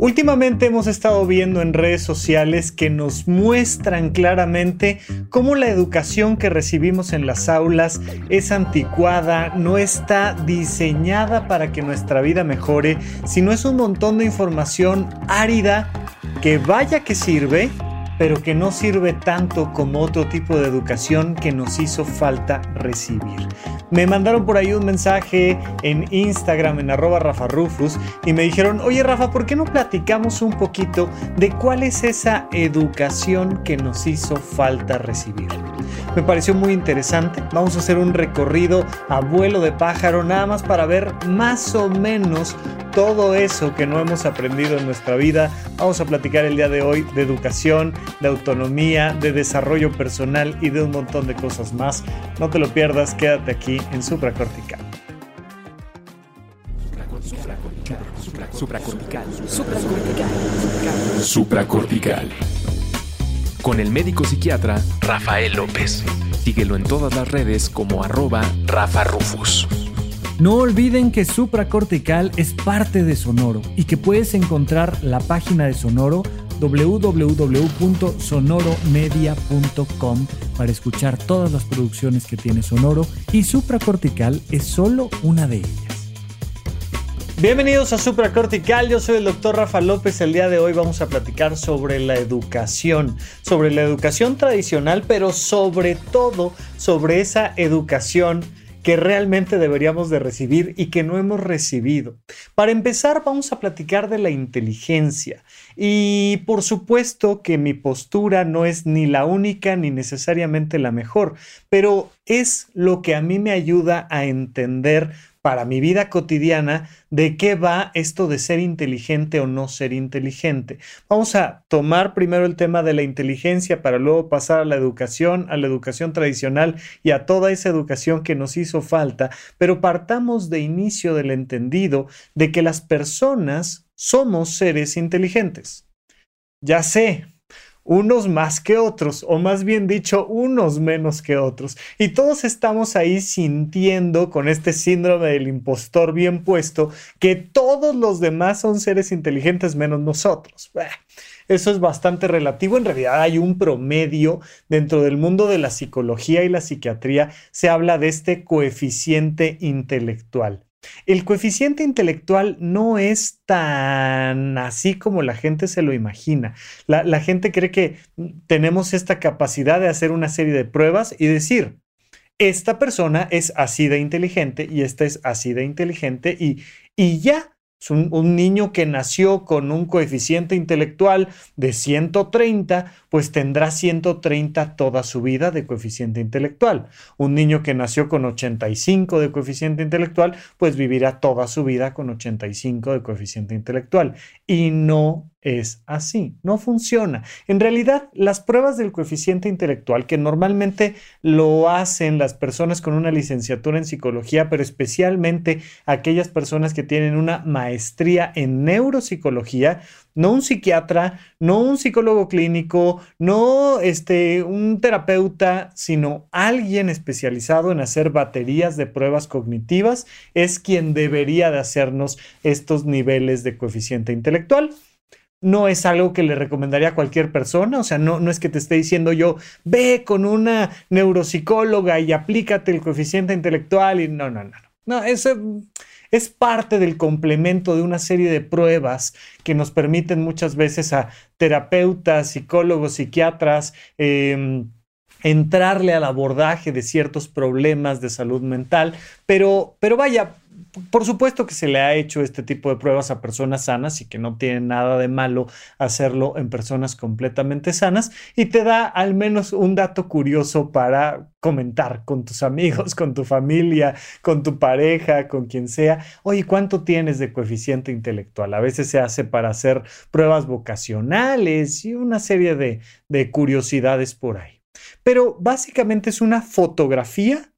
Últimamente hemos estado viendo en redes sociales que nos muestran claramente cómo la educación que recibimos en las aulas es anticuada, no está diseñada para que nuestra vida mejore, sino es un montón de información árida que vaya que sirve, pero que no sirve tanto como otro tipo de educación que nos hizo falta recibir. Me mandaron por ahí un mensaje en Instagram, en arroba Rafa Rufus, y me dijeron, oye Rafa, ¿por qué no platicamos un poquito de cuál es esa educación que nos hizo falta recibir? Me pareció muy interesante. Vamos a hacer un recorrido a vuelo de pájaro, nada más para ver más o menos todo eso que no hemos aprendido en nuestra vida. Vamos a platicar el día de hoy de educación, de autonomía, de desarrollo personal y de un montón de cosas más. No te lo pierdas, quédate aquí en supracortical. Supracortical. Supracortical. Supracortical. Con el médico psiquiatra Rafael López. Síguelo en todas las redes como arroba Rafa Rufus. No olviden que Supracortical es parte de Sonoro y que puedes encontrar la página de Sonoro www.sonoromedia.com para escuchar todas las producciones que tiene Sonoro y Supracortical es solo una de ellas. Bienvenidos a Supracortical, yo soy el doctor Rafa López. El día de hoy vamos a platicar sobre la educación, sobre la educación tradicional, pero sobre todo sobre esa educación que realmente deberíamos de recibir y que no hemos recibido. Para empezar, vamos a platicar de la inteligencia. Y por supuesto que mi postura no es ni la única ni necesariamente la mejor, pero es lo que a mí me ayuda a entender para mi vida cotidiana de qué va esto de ser inteligente o no ser inteligente. Vamos a tomar primero el tema de la inteligencia para luego pasar a la educación, a la educación tradicional y a toda esa educación que nos hizo falta, pero partamos de inicio del entendido de que las personas somos seres inteligentes. Ya sé, unos más que otros, o más bien dicho, unos menos que otros. Y todos estamos ahí sintiendo con este síndrome del impostor bien puesto que todos los demás son seres inteligentes menos nosotros. Eso es bastante relativo. En realidad hay un promedio dentro del mundo de la psicología y la psiquiatría. Se habla de este coeficiente intelectual. El coeficiente intelectual no es tan así como la gente se lo imagina. La, gente cree que tenemos esta capacidad de hacer una serie de pruebas y decir, esta persona es así de inteligente y esta es así de inteligente y, y ya. Un, niño que nació con un coeficiente intelectual de 130, pues tendrá 130 toda su vida de coeficiente intelectual. Un niño que nació con 85 de coeficiente intelectual, pues vivirá toda su vida con 85 de coeficiente intelectual. Y no es así, no funciona. En realidad, las pruebas del coeficiente intelectual, que normalmente lo hacen las personas con una licenciatura en psicología, pero especialmente aquellas personas que tienen una maestría en neuropsicología, no un psiquiatra, no un psicólogo clínico, no este, un terapeuta, sino alguien especializado en hacer baterías de pruebas cognitivas, es quien debería de hacernos estos niveles de coeficiente intelectual no es algo que le recomendaría a cualquier persona, o sea, no, no es que te esté diciendo yo, ve con una neuropsicóloga y aplícate el coeficiente intelectual y no, no, no, no, no, eso es parte del complemento de una serie de pruebas que nos permiten muchas veces a terapeutas, psicólogos, psiquiatras, em, entrarle al abordaje de ciertos problemas de salud mental, pero, pero vaya, por supuesto que se le ha hecho este tipo de pruebas a personas sanas y que no tiene nada de malo hacerlo en personas completamente sanas y te da al menos un dato curioso para comentar con tus amigos, con tu familia, con tu pareja, con quien sea. Oye, ¿cuánto tienes de coeficiente intelectual? A veces se hace para hacer pruebas vocacionales y una serie de, de curiosidades por ahí. Pero básicamente es una fotografía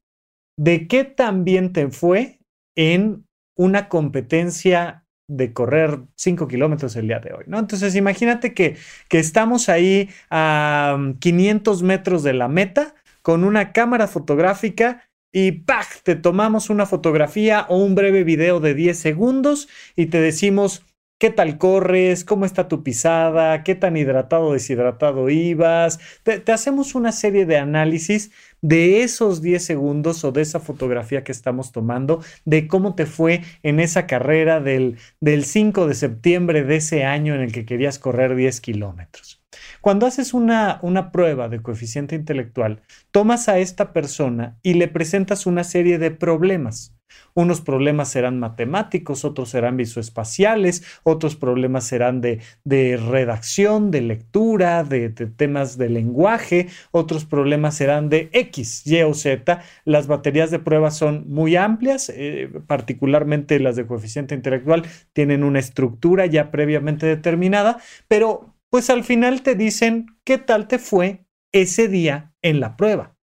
de qué tan bien te fue en una competencia de correr 5 kilómetros el día de hoy, ¿no? Entonces imagínate que, que estamos ahí a 500 metros de la meta con una cámara fotográfica y ¡pac! te tomamos una fotografía o un breve video de 10 segundos y te decimos, ¿Qué tal corres? ¿Cómo está tu pisada? ¿Qué tan hidratado o deshidratado ibas? Te, hacemos una serie de análisis de esos 10 segundos o de esa fotografía que estamos tomando, de cómo te fue en esa carrera del, del 5 de septiembre de ese año en el que querías correr 10 kilómetros. Cuando haces una, una prueba de coeficiente intelectual, tomas a esta persona y le presentas una serie de problemas. Unos problemas serán matemáticos, otros serán visoespaciales, otros problemas serán de, redacción, de lectura, de, temas de lenguaje, otros problemas serán de X, Y o Z. Las baterías de pruebas son muy amplias, eh, particularmente las de coeficiente intelectual tienen una estructura ya previamente determinada, pero pues al final te dicen qué tal te fue ese día en la prueba.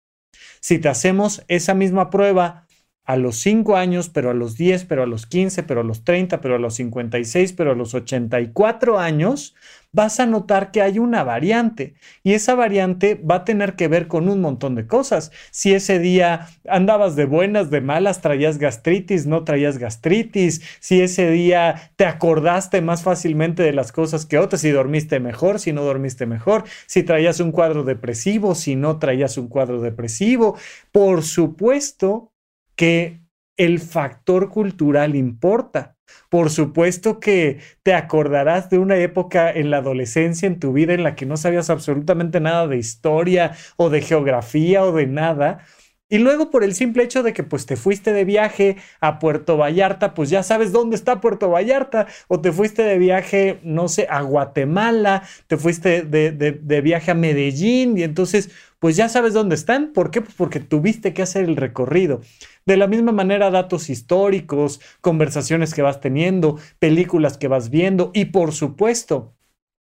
Si te hacemos esa misma prueba a los 5 años, pero a los 10, pero a los 15, pero a los 30, pero a los 56, pero a los 84 años, vas a notar que hay una variante y esa variante va a tener que ver con un montón de cosas. Si ese día andabas de buenas, de malas, traías gastritis, no traías gastritis, si ese día te acordaste más fácilmente de las cosas que otras, si dormiste mejor, si no dormiste mejor, si traías un cuadro depresivo, si no traías un cuadro depresivo. Por supuesto que el factor cultural importa. Por supuesto que te acordarás de una época en la adolescencia en tu vida en la que no sabías absolutamente nada de historia o de geografía o de nada. Y luego por el simple hecho de que pues te fuiste de viaje a Puerto Vallarta, pues ya sabes dónde está Puerto Vallarta, o te fuiste de viaje, no sé, a Guatemala, te fuiste de, de viaje a Medellín y entonces pues ya sabes dónde están. ¿Por qué? Pues porque tuviste que hacer el recorrido. De la misma manera, datos históricos, conversaciones que vas teniendo, películas que vas viendo y por supuesto,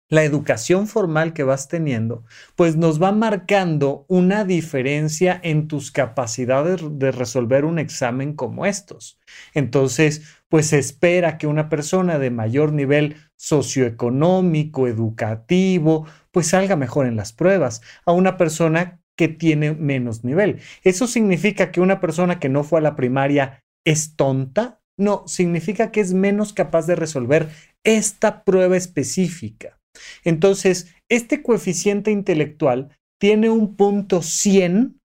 la educación formal que vas teniendo, pues nos va marcando una diferencia en tus capacidades de resolver un examen como estos. Entonces, pues espera que una persona de mayor nivel socioeconómico, educativo, pues salga mejor en las pruebas a una persona que tiene menos nivel. ¿Eso significa que una persona que no fue a la primaria es tonta? No, significa que es menos capaz de resolver esta prueba específica. Entonces, este coeficiente intelectual tiene un punto 100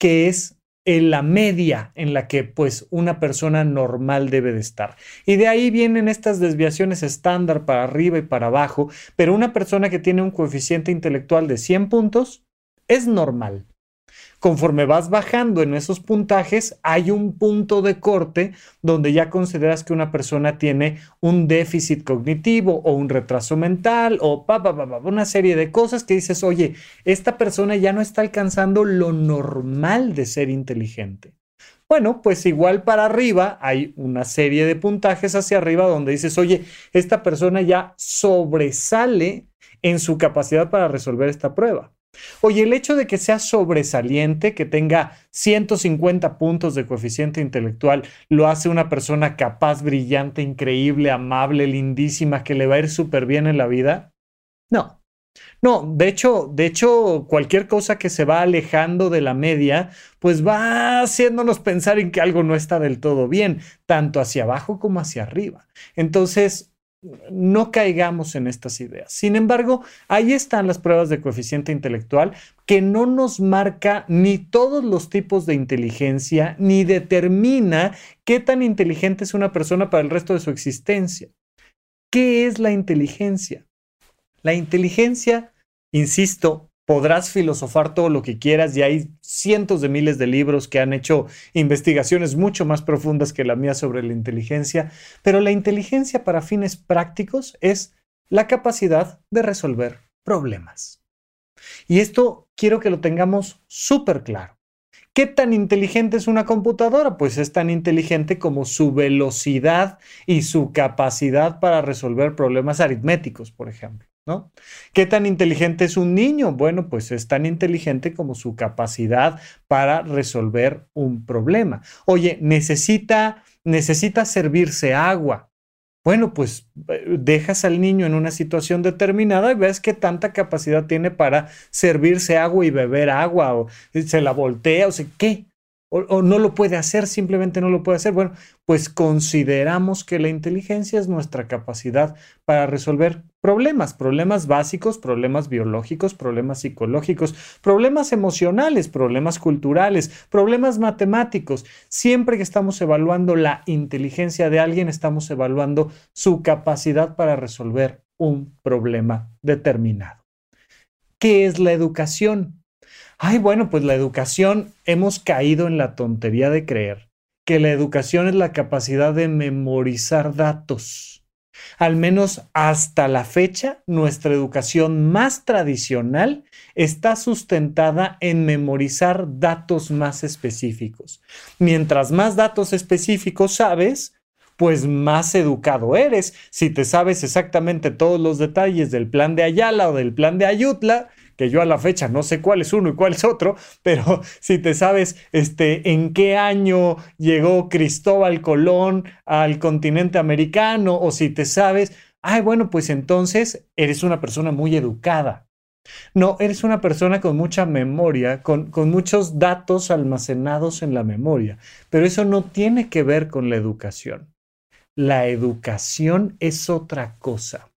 que es en la media en la que pues una persona normal debe de estar. Y de ahí vienen estas desviaciones estándar para arriba y para abajo, pero una persona que tiene un coeficiente intelectual de 100 puntos es normal. Conforme vas bajando en esos puntajes, hay un punto de corte donde ya consideras que una persona tiene un déficit cognitivo o un retraso mental o una serie de cosas que dices, oye, esta persona ya no está alcanzando lo normal de ser inteligente. Bueno, pues igual para arriba hay una serie de puntajes hacia arriba donde dices, oye, esta persona ya sobresale en su capacidad para resolver esta prueba. Oye, el hecho de que sea sobresaliente, que tenga 150 puntos de coeficiente intelectual, lo hace una persona capaz, brillante, increíble, amable, lindísima, que le va a ir súper bien en la vida. No. No, de hecho, de hecho, cualquier cosa que se va alejando de la media, pues va haciéndonos pensar en que algo no está del todo bien, tanto hacia abajo como hacia arriba. Entonces, no caigamos en estas ideas. Sin embargo, ahí están las pruebas de coeficiente intelectual que no nos marca ni todos los tipos de inteligencia, ni determina qué tan inteligente es una persona para el resto de su existencia. ¿Qué es la inteligencia? La inteligencia, insisto, podrás filosofar todo lo que quieras y hay cientos de miles de libros que han hecho investigaciones mucho más profundas que la mía sobre la inteligencia, pero la inteligencia para fines prácticos es la capacidad de resolver problemas. Y esto quiero que lo tengamos súper claro. ¿Qué tan inteligente es una computadora? Pues es tan inteligente como su velocidad y su capacidad para resolver problemas aritméticos, por ejemplo. ¿No? ¿Qué tan inteligente es un niño? Bueno, pues es tan inteligente como su capacidad para resolver un problema. Oye, necesita, necesita servirse agua. Bueno, pues eh, dejas al niño en una situación determinada y ves qué tanta capacidad tiene para servirse agua y beber agua, o se la voltea, o sea, ¿qué? o, no lo puede hacer, simplemente no lo puede hacer. Bueno, pues consideramos que la inteligencia es nuestra capacidad para resolver problemas, problemas básicos, problemas biológicos, problemas psicológicos, problemas emocionales, problemas culturales, problemas matemáticos. Siempre que estamos evaluando la inteligencia de alguien, estamos evaluando su capacidad para resolver un problema determinado. ¿Qué es la educación? ay, bueno, pues la educación, hemos caído en la tontería de creer que la educación es la capacidad de memorizar datos. Al menos hasta la fecha, nuestra educación más tradicional está sustentada en memorizar datos más específicos. Mientras más datos específicos sabes, pues más educado eres. Si te sabes exactamente todos los detalles del plan de Ayala o del plan de Ayutla, que yo a la fecha no sé cuál es uno y cuál es otro, pero si te sabes este, en qué año llegó Cristóbal Colón al continente americano o si te sabes, ay, bueno, pues entonces eres una persona muy educada. No, eres una persona con mucha memoria, con, con muchos datos almacenados en la memoria, pero eso no tiene que ver con la educación. La educación es otra cosa.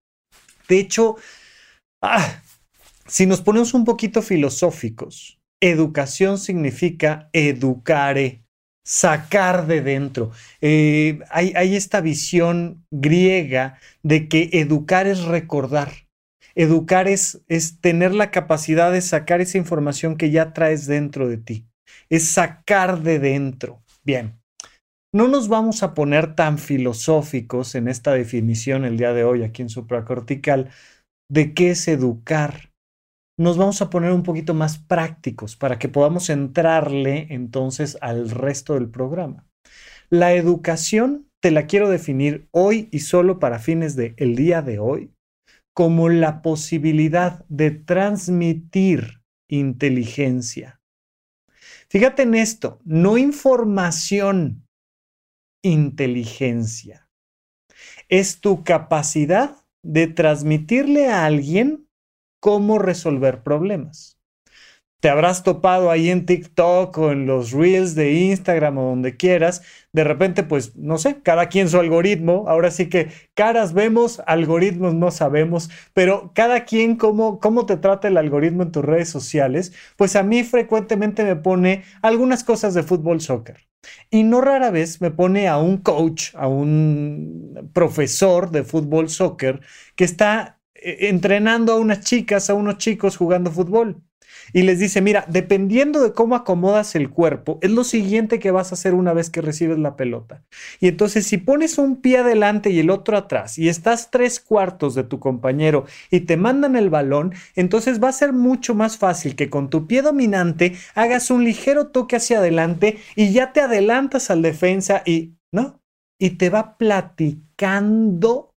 De hecho, ah, si nos ponemos un poquito filosóficos, educación significa educare, sacar de dentro. Eh, hay, esta visión griega de que educar es recordar. Educar es, es tener la capacidad de sacar esa información que ya traes dentro de ti. Es sacar de dentro. Bien, no nos vamos a poner tan filosóficos en esta definición el día de hoy aquí en supracortical de qué es educar nos vamos a poner un poquito más prácticos para que podamos entrarle entonces al resto del programa. La educación te la quiero definir hoy y solo para fines del el día de hoy como la posibilidad de transmitir inteligencia. Fíjate en esto, no información, inteligencia. Es tu capacidad de transmitirle a alguien cómo resolver problemas. Te habrás topado ahí en TikTok o en los reels de Instagram o donde quieras. De repente, pues, no sé, cada quien su algoritmo. Ahora sí que caras vemos, algoritmos no sabemos, pero cada quien cómo, cómo te trata el algoritmo en tus redes sociales. Pues a mí frecuentemente me pone algunas cosas de fútbol, soccer. Y no rara vez me pone a un coach, a un profesor de fútbol, soccer, que está entrenando a unas chicas, a unos chicos jugando fútbol. Y les dice, mira, dependiendo de cómo acomodas el cuerpo, es lo siguiente que vas a hacer una vez que recibes la pelota. Y entonces si pones un pie adelante y el otro atrás y estás tres cuartos de tu compañero y te mandan el balón, entonces va a ser mucho más fácil que con tu pie dominante hagas un ligero toque hacia adelante y ya te adelantas al defensa y, ¿no? Y te va platicando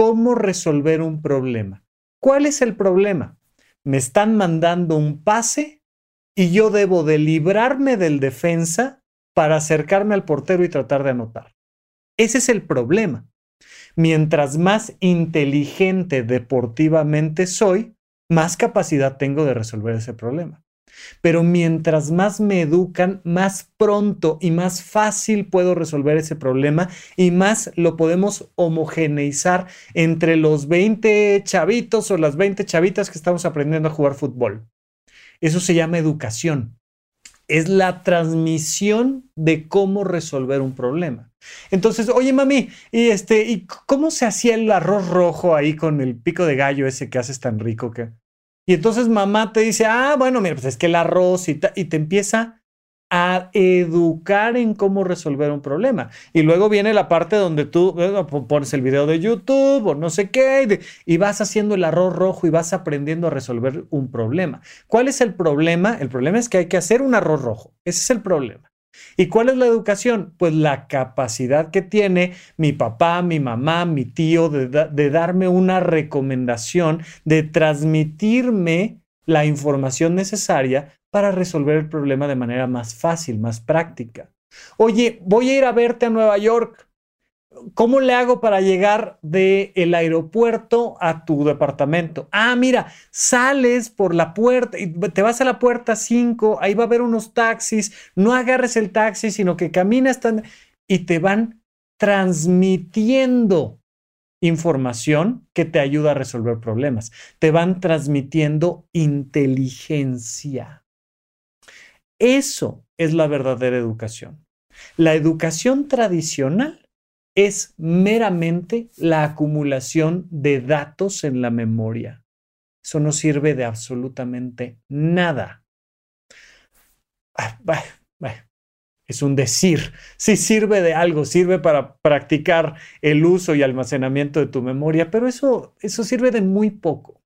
cómo resolver un problema. ¿Cuál es el problema? Me están mandando un pase y yo debo de librarme del defensa para acercarme al portero y tratar de anotar. Ese es el problema. Mientras más inteligente deportivamente soy, más capacidad tengo de resolver ese problema. Pero mientras más me educan, más pronto y más fácil puedo resolver ese problema y más lo podemos homogeneizar entre los 20 chavitos o las 20 chavitas que estamos aprendiendo a jugar fútbol. Eso se llama educación. Es la transmisión de cómo resolver un problema. Entonces, oye mami, ¿y este, ¿y cómo se hacía el arroz rojo ahí con el pico de gallo ese que haces tan rico que? Y entonces mamá te dice, ah, bueno, mira, pues es que el arroz y, y te empieza a educar en cómo resolver un problema. Y luego viene la parte donde tú pones el video de YouTube o no sé qué, y vas haciendo el arroz rojo y vas aprendiendo a resolver un problema. ¿Cuál es el problema? El problema es que hay que hacer un arroz rojo. Ese es el problema. ¿Y cuál es la educación? Pues la capacidad que tiene mi papá, mi mamá, mi tío de, darme una recomendación, de transmitirme la información necesaria para resolver el problema de manera más fácil, más práctica. Oye, voy a ir a verte a Nueva York. ¿Cómo le hago para llegar del el aeropuerto a tu departamento? Ah, mira, sales por la puerta y te vas a la puerta 5, ahí va a haber unos taxis, no agarres el taxi, sino que caminas y te van transmitiendo información que te ayuda a resolver problemas. Te van transmitiendo inteligencia. Eso es la verdadera educación. La educación tradicional es meramente la acumulación de datos en la memoria. Eso no sirve de absolutamente nada. Ah, es un decir. Sí sirve de algo, sirve para practicar el uso y almacenamiento de tu memoria, pero eso, eso sirve de muy poco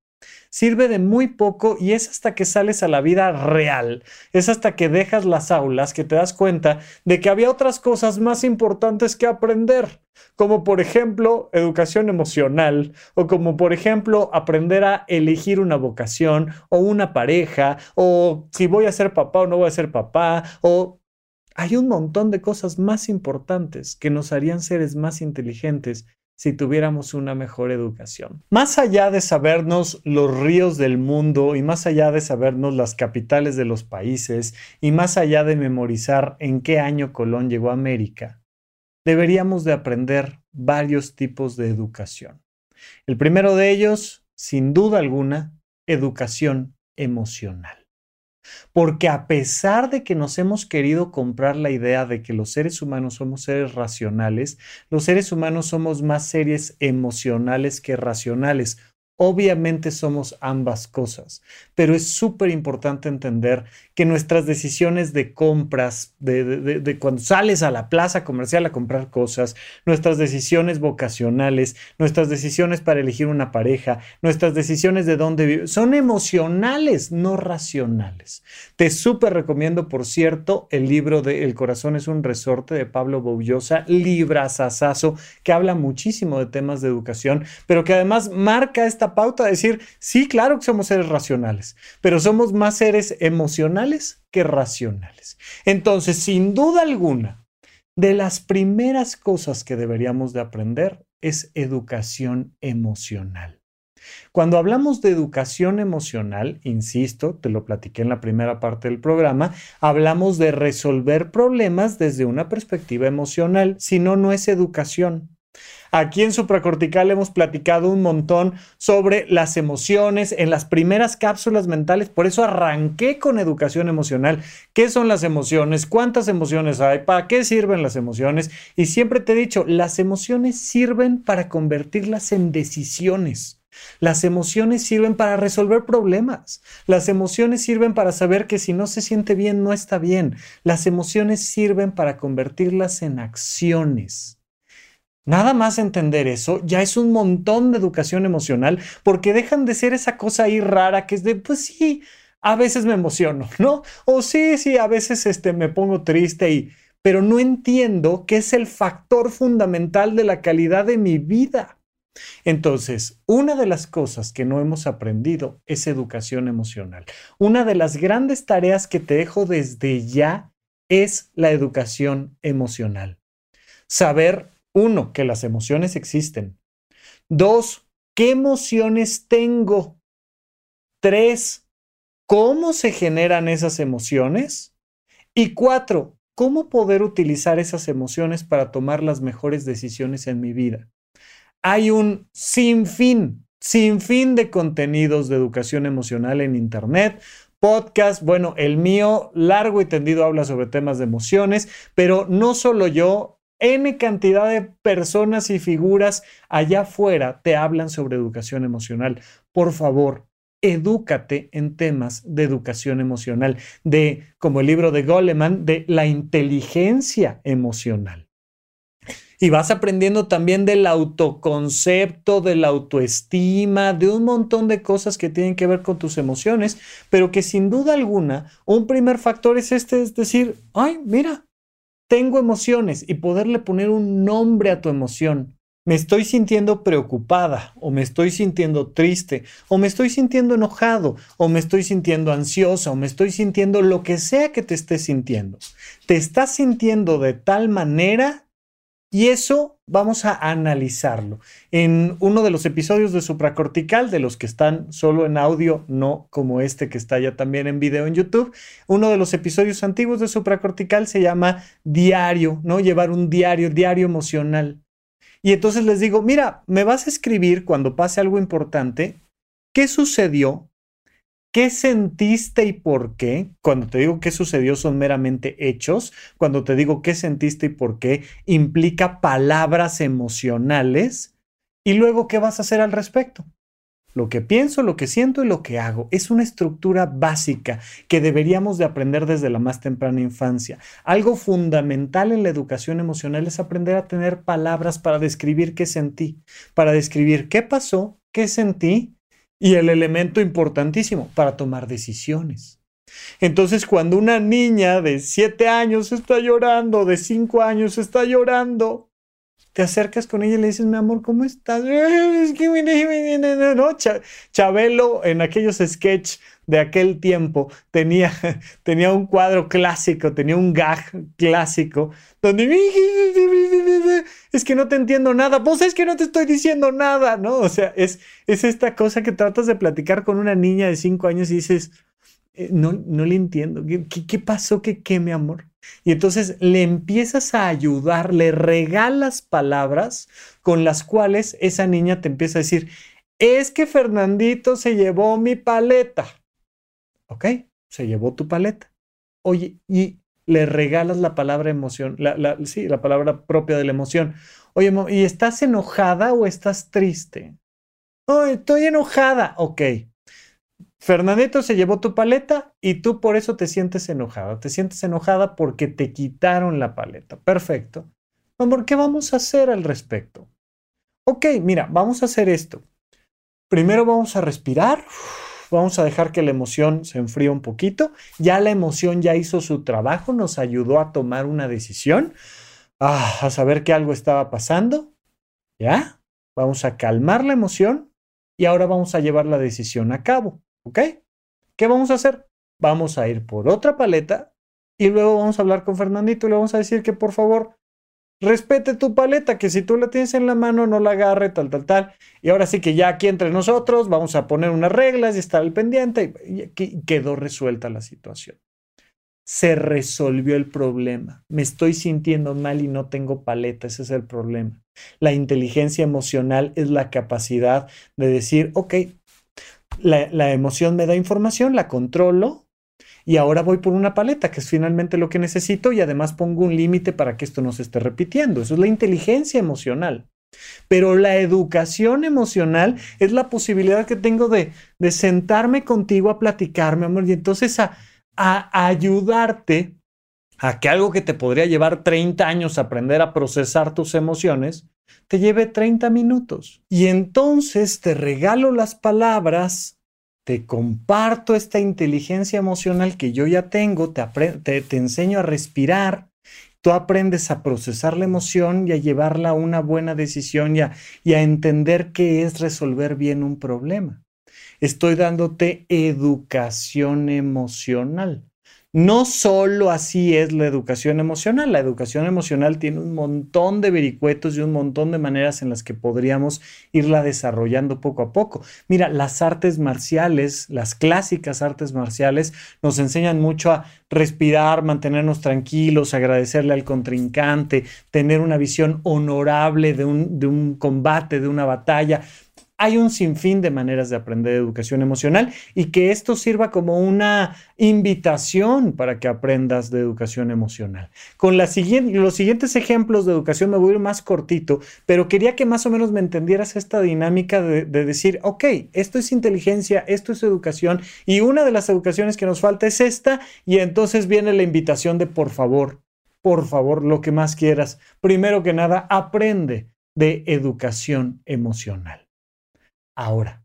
sirve de muy poco y es hasta que sales a la vida real, es hasta que dejas las aulas que te das cuenta de que había otras cosas más importantes que aprender, como por ejemplo educación emocional o como por ejemplo aprender a elegir una vocación o una pareja o si voy a ser papá o no voy a ser papá o hay un montón de cosas más importantes que nos harían seres más inteligentes si tuviéramos una mejor educación. Más allá de sabernos los ríos del mundo y más allá de sabernos las capitales de los países y más allá de memorizar en qué año Colón llegó a América, deberíamos de aprender varios tipos de educación. El primero de ellos, sin duda alguna, educación emocional. Porque a pesar de que nos hemos querido comprar la idea de que los seres humanos somos seres racionales, los seres humanos somos más seres emocionales que racionales. Obviamente somos ambas cosas, pero es súper importante entender que nuestras decisiones de compras, de, cuando sales a la plaza comercial a comprar cosas, nuestras decisiones vocacionales, nuestras decisiones para elegir una pareja, nuestras decisiones de dónde vivir, son emocionales, no racionales. Te súper recomiendo, por cierto, el libro de El corazón es un resorte de Pablo Boullosa, librazazazo, que habla muchísimo de temas de educación, pero que además marca esta pauta de decir, sí, claro que somos seres racionales, pero somos más seres emocionales que racionales. Entonces, sin duda alguna, de las primeras cosas que deberíamos de aprender es educación emocional. Cuando hablamos de educación emocional, insisto, te lo platiqué en la primera parte del programa, hablamos de resolver problemas desde una perspectiva emocional, si no, no es educación. Aquí en supracortical hemos platicado un montón sobre las emociones en las primeras cápsulas mentales, por eso arranqué con educación emocional. ¿Qué son las emociones? ¿Cuántas emociones hay? ¿Para qué sirven las emociones? Y siempre te he dicho, las emociones sirven para convertirlas en decisiones. Las emociones sirven para resolver problemas. Las emociones sirven para saber que si no se siente bien, no está bien. Las emociones sirven para convertirlas en acciones. Nada más entender eso ya es un montón de educación emocional porque dejan de ser esa cosa ahí rara que es de, pues sí, a veces me emociono, ¿no? O sí, sí, a veces este, me pongo triste y, pero no entiendo que es el factor fundamental de la calidad de mi vida. Entonces, una de las cosas que no hemos aprendido es educación emocional. Una de las grandes tareas que te dejo desde ya es la educación emocional. Saber uno, que las emociones existen. Dos, ¿qué emociones tengo? Tres, ¿cómo se generan esas emociones? Y cuatro, ¿cómo poder utilizar esas emociones para tomar las mejores decisiones en mi vida? Hay un sinfín, sinfín de contenidos de educación emocional en Internet podcast. Bueno, el mío largo y tendido habla sobre temas de emociones, pero no solo yo, N cantidad de personas y figuras allá afuera te hablan sobre educación emocional. Por favor, edúcate en temas de educación emocional, de, como el libro de Goleman, de la inteligencia emocional. Y vas aprendiendo también del autoconcepto, de la autoestima, de un montón de cosas que tienen que ver con tus emociones, pero que sin duda alguna, un primer factor es este, es decir, ay, mira, tengo emociones y poderle poner un nombre a tu emoción. Me estoy sintiendo preocupada o me estoy sintiendo triste o me estoy sintiendo enojado o me estoy sintiendo ansiosa o me estoy sintiendo lo que sea que te estés sintiendo. Te estás sintiendo de tal manera Y eso vamos a analizarlo. En uno de los episodios de supracortical, de los que están solo en audio, no como este que está ya también en video en YouTube, uno de los episodios antiguos de supracortical se llama diario, ¿no? Llevar un diario, diario emocional. Y entonces les digo, mira, me vas a escribir cuando pase algo importante, ¿qué sucedió? ¿Qué sentiste y por qué? Cuando te digo qué sucedió son meramente hechos. Cuando te digo qué sentiste y por qué implica palabras emocionales. Y luego, ¿qué vas a hacer al respecto? Lo que pienso, lo que siento y lo que hago. Es una estructura básica que deberíamos de aprender desde la más temprana infancia. Algo fundamental en la educación emocional es aprender a tener palabras para describir qué sentí, para describir qué pasó, qué sentí y el elemento importantísimo para tomar decisiones. Entonces, cuando una niña de 7 años está llorando, de 5 años está llorando, te acercas con ella y le dices, mi amor, ¿cómo estás? Es que no, Chabelo en aquellos sketches de aquel tiempo tenía, tenía un cuadro clásico, tenía un gag clásico, donde es que no te entiendo nada, pues es que no te estoy diciendo nada, ¿no? O sea, es, es esta cosa que tratas de platicar con una niña de cinco años y dices, eh, no, no le entiendo, ¿qué, qué pasó? ¿Qué, ¿Qué, mi amor? Y entonces le empiezas a ayudar, le regalas palabras con las cuales esa niña te empieza a decir, es que Fernandito se llevó mi paleta. Ok, se llevó tu paleta. Oye, y le regalas la palabra emoción, la, sí, la palabra propia de la emoción. Oye, ¿y estás enojada o estás triste? Oh, estoy enojada. Ok. Fernandito se llevó tu paleta y tú por eso te sientes enojada. Te sientes enojada porque te quitaron la paleta. Perfecto. Amor, ¿qué vamos a hacer al respecto? Ok, mira, vamos a hacer esto. Primero vamos a respirar vamos a dejar que la emoción se enfríe un poquito. Ya la emoción ya hizo su trabajo, nos ayudó a tomar una decisión, a saber que algo estaba pasando. ¿Ya? Vamos a calmar la emoción y ahora vamos a llevar la decisión a cabo. ¿Ok? ¿Qué vamos a hacer? Vamos a ir por otra paleta y luego vamos a hablar con Fernandito y le vamos a decir que por favor respete tu paleta, que si tú la tienes en la mano no la agarre, tal, tal, tal. Y ahora sí que ya aquí entre nosotros vamos a poner unas reglas y estar al pendiente. Y quedó resuelta la situación. Se resolvió el problema. Me estoy sintiendo mal y no tengo paleta, ese es el problema. La inteligencia emocional es la capacidad de decir, ok, la, la emoción me da información, la controlo, y ahora voy por una paleta, que es finalmente lo que necesito, y además pongo un límite para que esto no se esté repitiendo. Eso es la inteligencia emocional. Pero la educación emocional es la posibilidad que tengo de, de sentarme contigo a platicarme, amor, y entonces a, a ayudarte a que algo que te podría llevar 30 años aprender a procesar tus emociones, te lleve 30 minutos. Y entonces te regalo las palabras te comparto esta inteligencia emocional que yo ya tengo, te, enseño a respirar, tú aprendes a procesar la emoción y a llevarla a una buena decisión y a entender qué es resolver bien un problema. Estoy dándote educación emocional. No solo así es la educación emocional, la educación emocional tiene un montón de vericuetos y un montón de maneras en las que podríamos irla desarrollando poco a poco. Mira, las artes marciales, las clásicas artes marciales, nos enseñan mucho a respirar, mantenernos tranquilos, agradecerle al contrincante, tener una visión honorable de un, de un combate, de una batalla. Hay un sinfín de maneras de aprender educación emocional y que esto sirva como una invitación para que aprendas de educación emocional. Con los siguientes ejemplos de educación me voy a ir más cortito, pero quería que más o menos me entendieras esta dinámica de, de decir, ok, esto es inteligencia, esto es educación y una de las educaciones que nos falta es esta y entonces viene la invitación de por favor, por favor, lo que más quieras. Primero que nada, aprende de educación emocional. Ahora,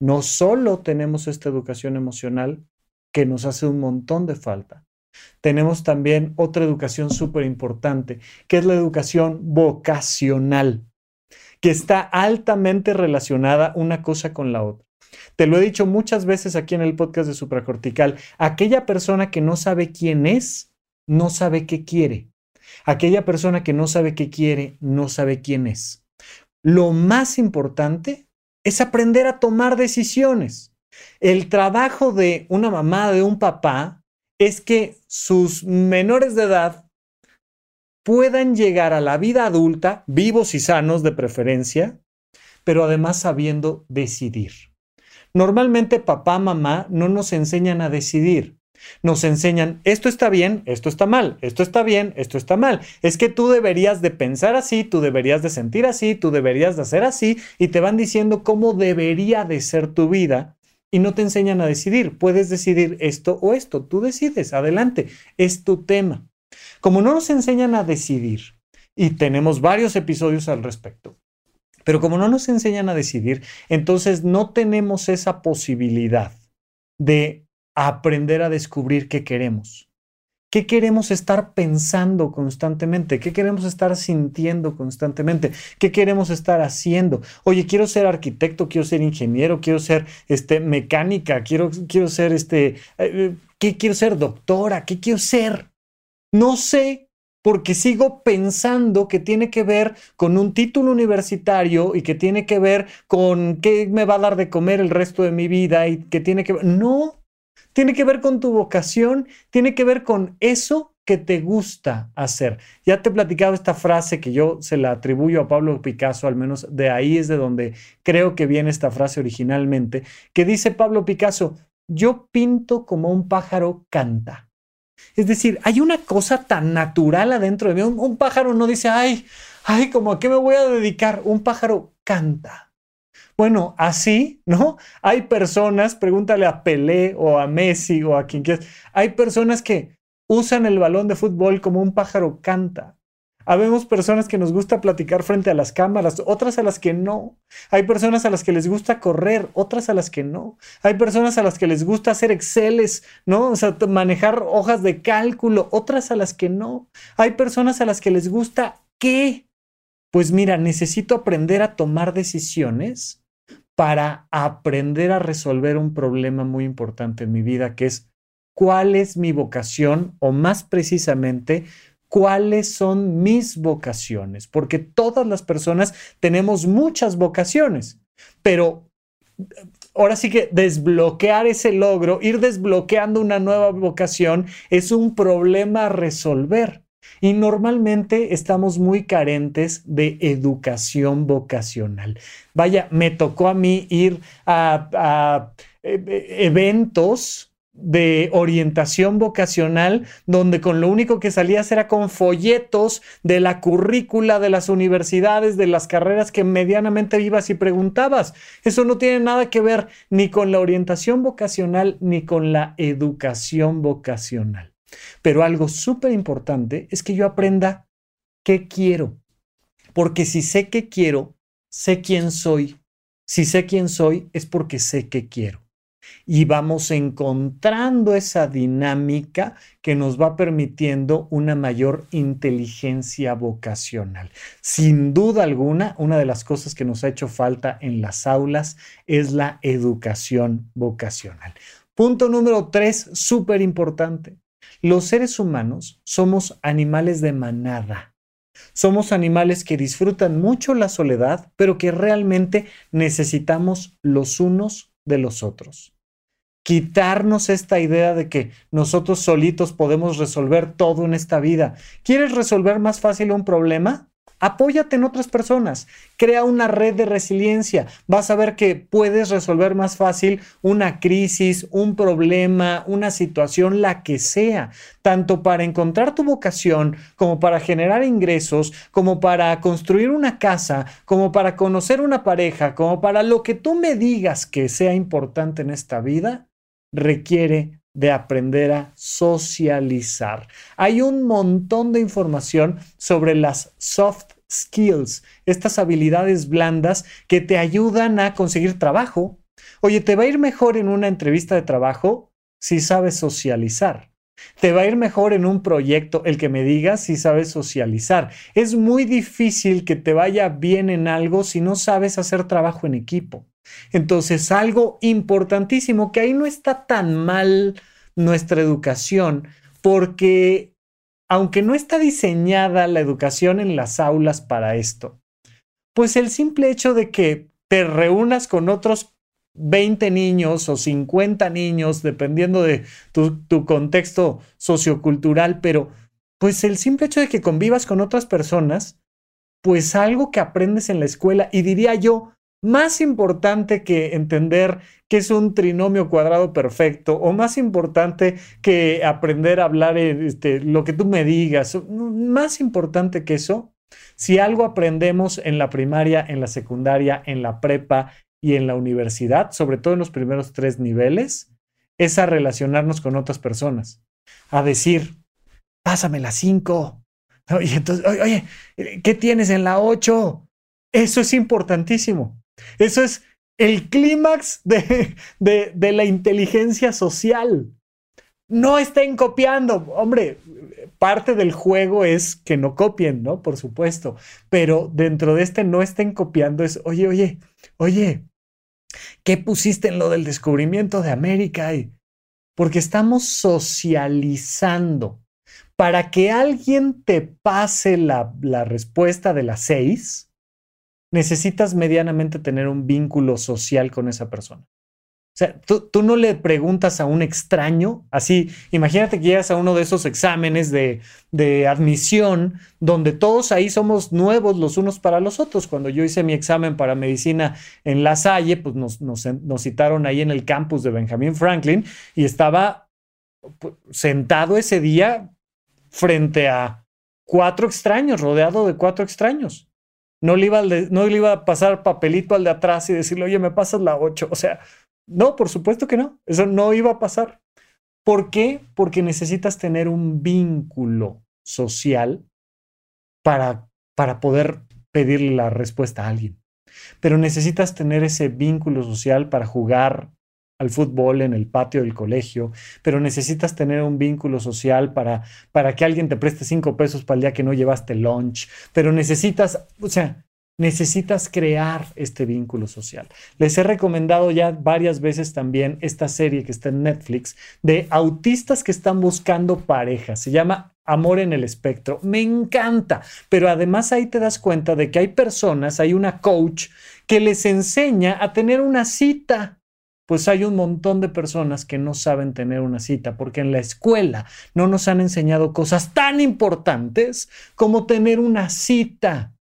no solo tenemos esta educación emocional que nos hace un montón de falta, tenemos también otra educación súper importante, que es la educación vocacional, que está altamente relacionada una cosa con la otra. Te lo he dicho muchas veces aquí en el podcast de Supracortical, aquella persona que no sabe quién es, no sabe qué quiere. Aquella persona que no sabe qué quiere, no sabe quién es. Lo más importante es aprender a tomar decisiones. El trabajo de una mamá, de un papá, es que sus menores de edad puedan llegar a la vida adulta, vivos y sanos de preferencia, pero además sabiendo decidir. Normalmente papá, mamá no nos enseñan a decidir. Nos enseñan, esto está bien, esto está mal, esto está bien, esto está mal. Es que tú deberías de pensar así, tú deberías de sentir así, tú deberías de hacer así, y te van diciendo cómo debería de ser tu vida y no te enseñan a decidir. Puedes decidir esto o esto, tú decides, adelante, es tu tema. Como no nos enseñan a decidir, y tenemos varios episodios al respecto, pero como no nos enseñan a decidir, entonces no tenemos esa posibilidad de aprender a descubrir qué queremos. ¿Qué queremos estar pensando constantemente? ¿Qué queremos estar sintiendo constantemente? ¿Qué queremos estar haciendo? Oye, quiero ser arquitecto, quiero ser ingeniero, quiero ser este, mecánica, quiero, quiero ser este, eh, eh, ¿qué quiero ser doctora? ¿Qué quiero ser? No sé, porque sigo pensando que tiene que ver con un título universitario y que tiene que ver con qué me va a dar de comer el resto de mi vida y que tiene que ver... No, tiene que ver con tu vocación, tiene que ver con eso que te gusta hacer. Ya te he platicado esta frase que yo se la atribuyo a Pablo Picasso, al menos de ahí es de donde creo que viene esta frase originalmente, que dice Pablo Picasso, yo pinto como un pájaro canta. Es decir, hay una cosa tan natural adentro de mí. Un, pájaro no dice, ay, ay, como a qué me voy a dedicar. Un pájaro canta. Bueno, así, ¿no? Hay personas, pregúntale a Pelé o a Messi o a quien quieras, hay personas que usan el balón de fútbol como un pájaro canta. Habemos personas que nos gusta platicar frente a las cámaras, otras a las que no. Hay personas a las que les gusta correr, otras a las que no. Hay personas a las que les gusta hacer Exceles, ¿no? O sea, manejar hojas de cálculo, otras a las que no. Hay personas a las que les gusta qué. Pues mira, necesito aprender a tomar decisiones para aprender a resolver un problema muy importante en mi vida, que es cuál es mi vocación o más precisamente cuáles son mis vocaciones, porque todas las personas tenemos muchas vocaciones, pero ahora sí que desbloquear ese logro, ir desbloqueando una nueva vocación es un problema a resolver. Y normalmente estamos muy carentes de educación vocacional. Vaya, me tocó a mí ir a, eh, eh, eventos de orientación vocacional, donde con lo único que salías era con folletos de la currícula de las universidades, de las carreras que medianamente ibas y preguntabas. Eso no tiene nada que ver ni con la orientación vocacional ni con la educación vocacional. Pero algo súper importante es que yo aprenda qué quiero. Porque si sé qué quiero, sé quién soy. Si sé quién soy, es porque sé qué quiero y vamos encontrando esa dinámica que nos va permitiendo una mayor inteligencia vocacional. Sin duda alguna, una de las cosas que nos ha hecho falta en las aulas es la educación vocacional. Punto número tres, súper importante. Los seres humanos somos animales de manada. Somos animales que disfrutan mucho la soledad, pero que realmente necesitamos los unos de los otros quitarnos esta idea de que nosotros solitos podemos resolver todo en esta vida. ¿Quieres resolver más fácil un problema? Apóyate en otras personas, crea una red de resiliencia. Vas a ver que puedes resolver más fácil una crisis, un problema, una situación, la que sea, tanto para encontrar tu vocación, como para generar ingresos, como para construir una casa, como para conocer una pareja, como para lo que tú me digas que sea importante en esta vida requiere de aprender a socializar. Hay un montón de información sobre las soft skills, estas habilidades blandas que te ayudan a conseguir trabajo. Oye, ¿te va a ir mejor en una entrevista de trabajo si sabes socializar? Te va a ir mejor en un proyecto el que me digas si sabes socializar. Es muy difícil que te vaya bien en algo si no sabes hacer trabajo en equipo. Entonces, algo importantísimo, que ahí no está tan mal nuestra educación, porque aunque no está diseñada la educación en las aulas para esto, pues el simple hecho de que te reúnas con otros 20 niños o 50 niños, dependiendo de tu, tu, contexto sociocultural, pero pues el simple hecho de que convivas con otras personas, pues algo que aprendes en la escuela, y diría yo, más importante que entender qué es un trinomio cuadrado perfecto, o más importante que aprender a hablar este, lo que tú me digas, más importante que eso, si algo aprendemos en la primaria, en la secundaria, en la prepa y en la universidad, sobre todo en los primeros tres niveles, es a relacionarnos con otras personas, a decir, pásame la cinco. Y entonces, oye, ¿qué tienes en la ocho? Eso es importantísimo. Eso es el clímax de, de, la inteligencia social. No estén copiando. Hombre, parte del juego es que no copien, ¿no? Por supuesto. Pero dentro de este no estén copiando es, oye, oye, oye, ¿qué pusiste en lo del descubrimiento de América? Porque estamos socializando. Para que alguien te pase la respuesta de las seis, necesitas medianamente tener un vínculo social con esa persona. O sea, tú, no le preguntas a un extraño, así, imagínate que llegas a uno de esos exámenes de, de, admisión donde todos ahí somos nuevos los unos para los otros. Cuando yo hice mi examen para medicina en La Salle, pues nos, nos, nos citaron ahí en el campus de Benjamin Franklin y estaba pues, sentado ese día frente a cuatro extraños, rodeado de cuatro extraños. No le, iba no le iba a pasar papelito al de atrás y decirle, oye, me pasas la 8. O sea, no, por supuesto que no. Eso no iba a pasar. ¿Por qué? Porque necesitas tener un vínculo social para, para poder pedirle la respuesta a alguien. Pero necesitas tener ese vínculo social para jugar al fútbol en el patio del colegio, pero necesitas tener un vínculo social para, para que alguien te preste cinco pesos para el día que no llevaste lunch, pero necesitas, o sea, necesitas crear este vínculo social. Les he recomendado ya varias veces también esta serie que está en Netflix de autistas que están buscando pareja. Se llama Amor en el espectro. Me encanta, pero además ahí te das cuenta de que hay personas, hay una coach que les enseña a tener una cita pues hay un montón de personas que no saben tener una cita porque en la escuela no nos han enseñado cosas tan importantes como tener una cita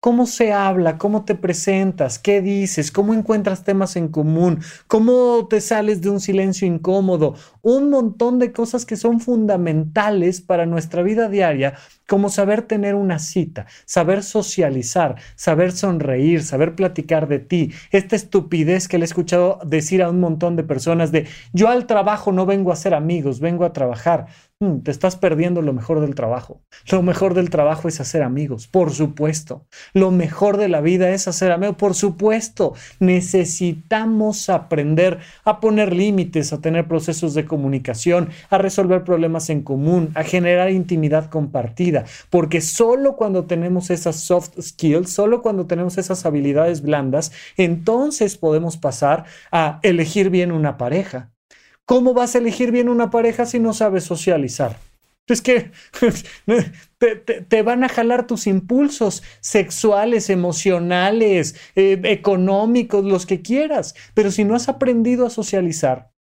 cómo se habla, cómo te presentas, qué dices, cómo encuentras temas en común, cómo te sales de un silencio incómodo, un montón de cosas que son fundamentales para nuestra vida diaria, como saber tener una cita, saber socializar, saber sonreír, saber platicar de ti. Esta estupidez que le he escuchado decir a un montón de personas de yo al trabajo no vengo a ser amigos, vengo a trabajar. Mm, te estás perdiendo lo mejor del trabajo. Lo mejor del trabajo es hacer amigos, por supuesto. Lo mejor de la vida es hacer amigos, por supuesto. Necesitamos aprender a poner límites, a tener procesos de comunicación, a resolver problemas en común, a generar intimidad compartida, porque solo cuando tenemos esas soft skills, solo cuando tenemos esas habilidades blandas, entonces podemos pasar a elegir bien una pareja ¿Cómo vas a elegir bien una pareja si no sabes socializar? Es que te, van a jalar tus impulsos sexuales, emocionales, eh, económicos, los que quieras. Pero si no has aprendido a socializar,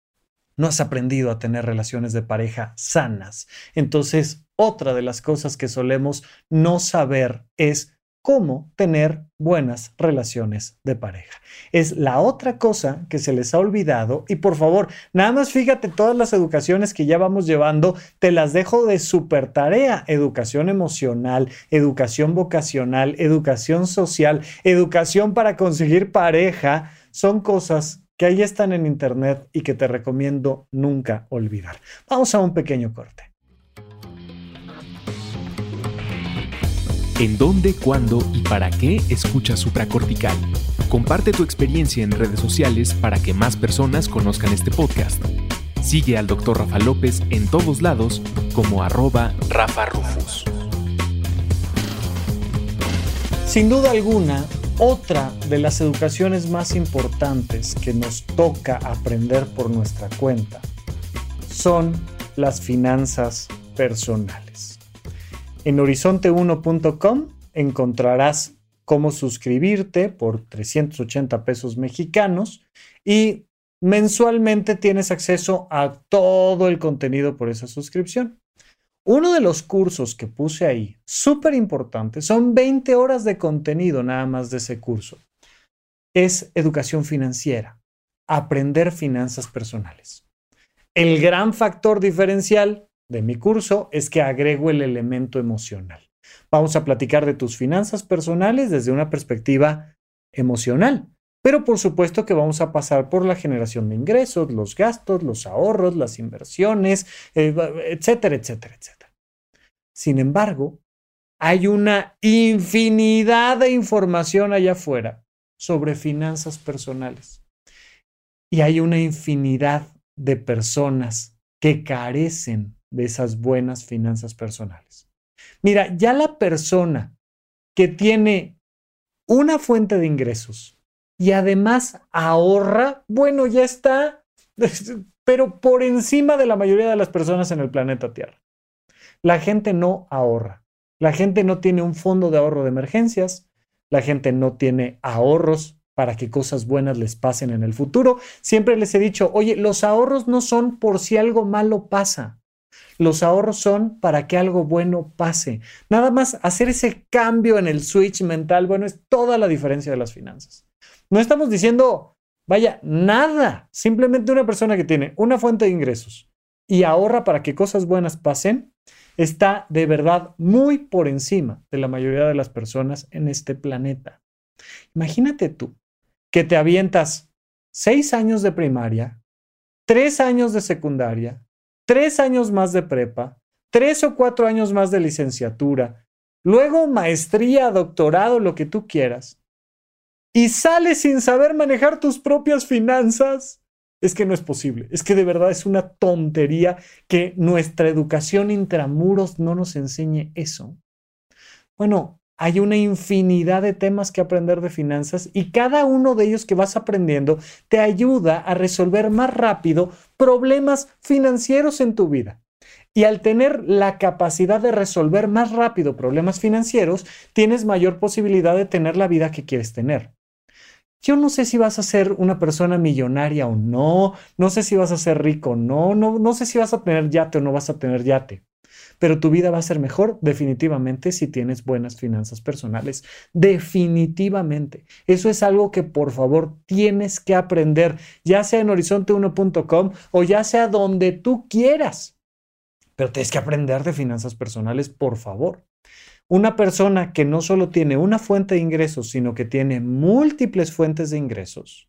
no has aprendido a tener relaciones de pareja sanas. Entonces, otra de las cosas que solemos no saber es cómo tener buenas relaciones de pareja. Es la otra cosa que se les ha olvidado y por favor, nada más fíjate todas las educaciones que ya vamos llevando, te las dejo de super tarea, educación emocional, educación vocacional, educación social, educación para conseguir pareja, son cosas que ahí están en internet y que te recomiendo nunca olvidar. Vamos a un pequeño corte. ¿En dónde, cuándo y para qué escuchas supracortical? Comparte tu experiencia en redes sociales para que más personas conozcan este podcast. Sigue al Dr. Rafa López en todos lados como arroba Rafa Rufus. Sin duda alguna, otra de las educaciones más importantes que nos toca aprender por nuestra cuenta son las finanzas personales. En horizonte1.com encontrarás cómo suscribirte por 380 pesos mexicanos y mensualmente tienes acceso a todo el contenido por esa suscripción. Uno de los cursos que puse ahí, súper importante, son 20 horas de contenido nada más de ese curso. Es educación financiera, aprender finanzas personales. El gran factor diferencial de mi curso es que agrego el elemento emocional. Vamos a platicar de tus finanzas personales desde una perspectiva emocional. Pero por supuesto que vamos a pasar por la generación de ingresos, los gastos, los ahorros, las inversiones, eh, etcétera, etcétera, etcétera. Sin embargo, hay una infinidad de información allá afuera sobre finanzas personales. Y hay una infinidad de personas que carecen de esas buenas finanzas personales. Mira, ya la persona que tiene una fuente de ingresos y además ahorra, bueno, ya está, pero por encima de la mayoría de las personas en el planeta Tierra. La gente no ahorra. La gente no tiene un fondo de ahorro de emergencias. La gente no tiene ahorros para que cosas buenas les pasen en el futuro. Siempre les he dicho, oye, los ahorros no son por si algo malo pasa. Los ahorros son para que algo bueno pase. Nada más hacer ese cambio en el switch mental, bueno, es toda la diferencia de las finanzas. No estamos diciendo, vaya, nada. Simplemente una persona que tiene una fuente de ingresos y ahorra para que cosas buenas pasen, está de verdad muy por encima de la mayoría de las personas en este planeta. Imagínate tú que te avientas seis años de primaria, tres años de secundaria, tres años más de prepa, tres o cuatro años más de licenciatura, luego maestría, doctorado, lo que tú quieras, y sales sin saber manejar tus propias finanzas. Es que no es posible, es que de verdad es una tontería que nuestra educación intramuros no nos enseñe eso. Bueno, hay una infinidad de temas que aprender de finanzas y cada uno de ellos que vas aprendiendo te ayuda a resolver más rápido problemas financieros en tu vida. Y al tener la capacidad de resolver más rápido problemas financieros, tienes mayor posibilidad de tener la vida que quieres tener. Yo no sé si vas a ser una persona millonaria o no, no sé si vas a ser rico o no, no, no sé si vas a tener yate o no vas a tener yate pero tu vida va a ser mejor definitivamente si tienes buenas finanzas personales. Definitivamente. Eso es algo que por favor tienes que aprender, ya sea en horizonte1.com o ya sea donde tú quieras. Pero tienes que aprender de finanzas personales, por favor. Una persona que no solo tiene una fuente de ingresos, sino que tiene múltiples fuentes de ingresos,